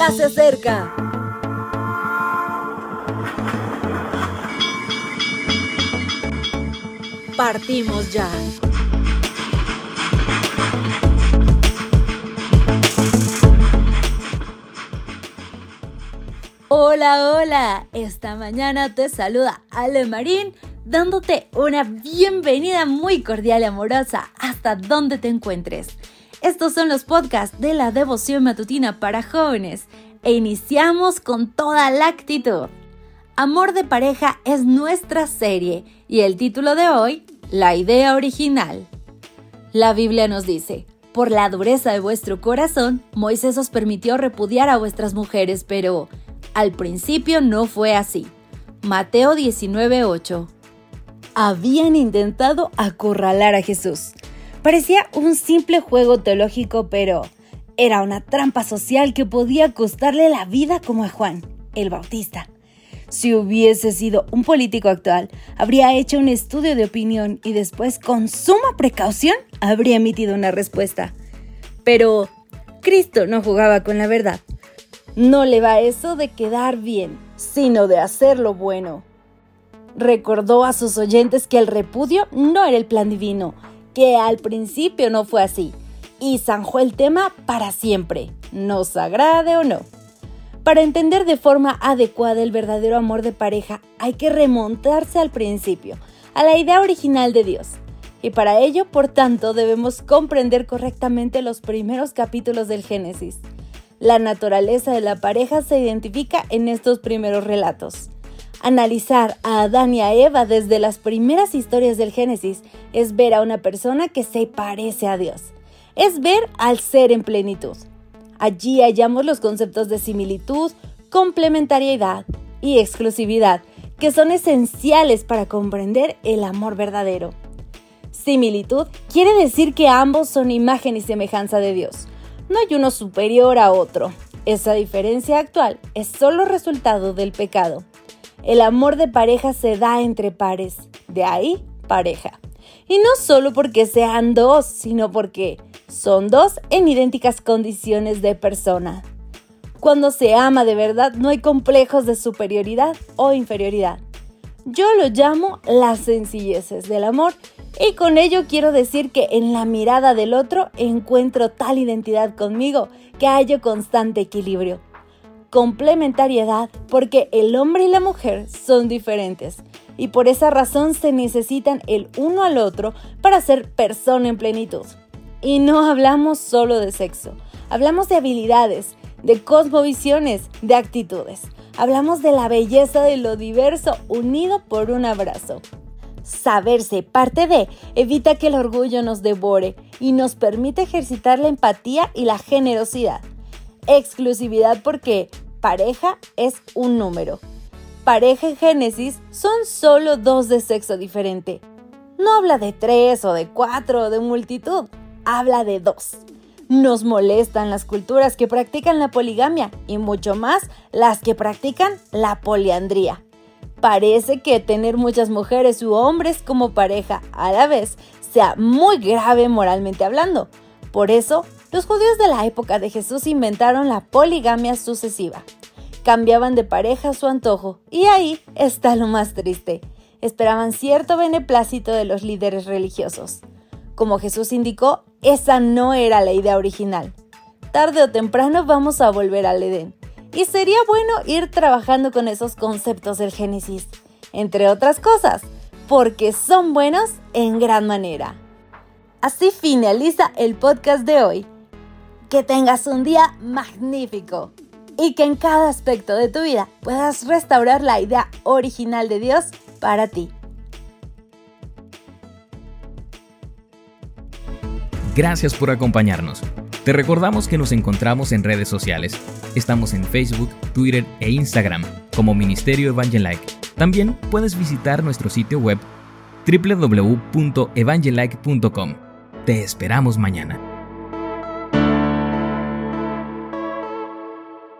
ya se acerca. Partimos ya. Hola, hola. Esta mañana te saluda Ale Marín dándote una bienvenida muy cordial y amorosa hasta donde te encuentres. Estos son los podcasts de la devoción matutina para jóvenes e iniciamos con toda la actitud. Amor de pareja es nuestra serie y el título de hoy, la idea original. La Biblia nos dice, por la dureza de vuestro corazón, Moisés os permitió repudiar a vuestras mujeres, pero al principio no fue así. Mateo 19:8 habían intentado acorralar a Jesús. Parecía un simple juego teológico, pero era una trampa social que podía costarle la vida como a Juan, el Bautista. Si hubiese sido un político actual, habría hecho un estudio de opinión y después, con suma precaución, habría emitido una respuesta. Pero Cristo no jugaba con la verdad. No le va eso de quedar bien, sino de hacer lo bueno recordó a sus oyentes que el repudio no era el plan divino, que al principio no fue así, y zanjó el tema para siempre, nos agrade o no. Para entender de forma adecuada el verdadero amor de pareja hay que remontarse al principio, a la idea original de Dios. Y para ello, por tanto, debemos comprender correctamente los primeros capítulos del Génesis. La naturaleza de la pareja se identifica en estos primeros relatos. Analizar a Adán y a Eva desde las primeras historias del Génesis es ver a una persona que se parece a Dios. Es ver al ser en plenitud. Allí hallamos los conceptos de similitud, complementariedad y exclusividad, que son esenciales para comprender el amor verdadero. Similitud quiere decir que ambos son imagen y semejanza de Dios. No hay uno superior a otro. Esa diferencia actual es solo resultado del pecado. El amor de pareja se da entre pares, de ahí pareja. Y no solo porque sean dos, sino porque son dos en idénticas condiciones de persona. Cuando se ama de verdad no hay complejos de superioridad o inferioridad. Yo lo llamo las sencilleces del amor y con ello quiero decir que en la mirada del otro encuentro tal identidad conmigo que hallo constante equilibrio complementariedad porque el hombre y la mujer son diferentes y por esa razón se necesitan el uno al otro para ser persona en plenitud. Y no hablamos solo de sexo, hablamos de habilidades, de cosmovisiones, de actitudes. Hablamos de la belleza de lo diverso unido por un abrazo. Saberse parte de evita que el orgullo nos devore y nos permite ejercitar la empatía y la generosidad exclusividad porque pareja es un número. Pareja en Génesis son solo dos de sexo diferente. No habla de tres o de cuatro o de multitud, habla de dos. Nos molestan las culturas que practican la poligamia y mucho más las que practican la poliandría. Parece que tener muchas mujeres u hombres como pareja a la vez sea muy grave moralmente hablando. Por eso los judíos de la época de Jesús inventaron la poligamia sucesiva. Cambiaban de pareja a su antojo, y ahí está lo más triste. Esperaban cierto beneplácito de los líderes religiosos. Como Jesús indicó, esa no era la idea original. Tarde o temprano vamos a volver al Edén. Y sería bueno ir trabajando con esos conceptos del Génesis, entre otras cosas, porque son buenos en gran manera. Así finaliza el podcast de hoy. Que tengas un día magnífico y que en cada aspecto de tu vida puedas restaurar la idea original de Dios para ti. Gracias por acompañarnos. Te recordamos que nos encontramos en redes sociales. Estamos en Facebook, Twitter e Instagram como Ministerio Evangelike. También puedes visitar nuestro sitio web www.evangelike.com. Te esperamos mañana.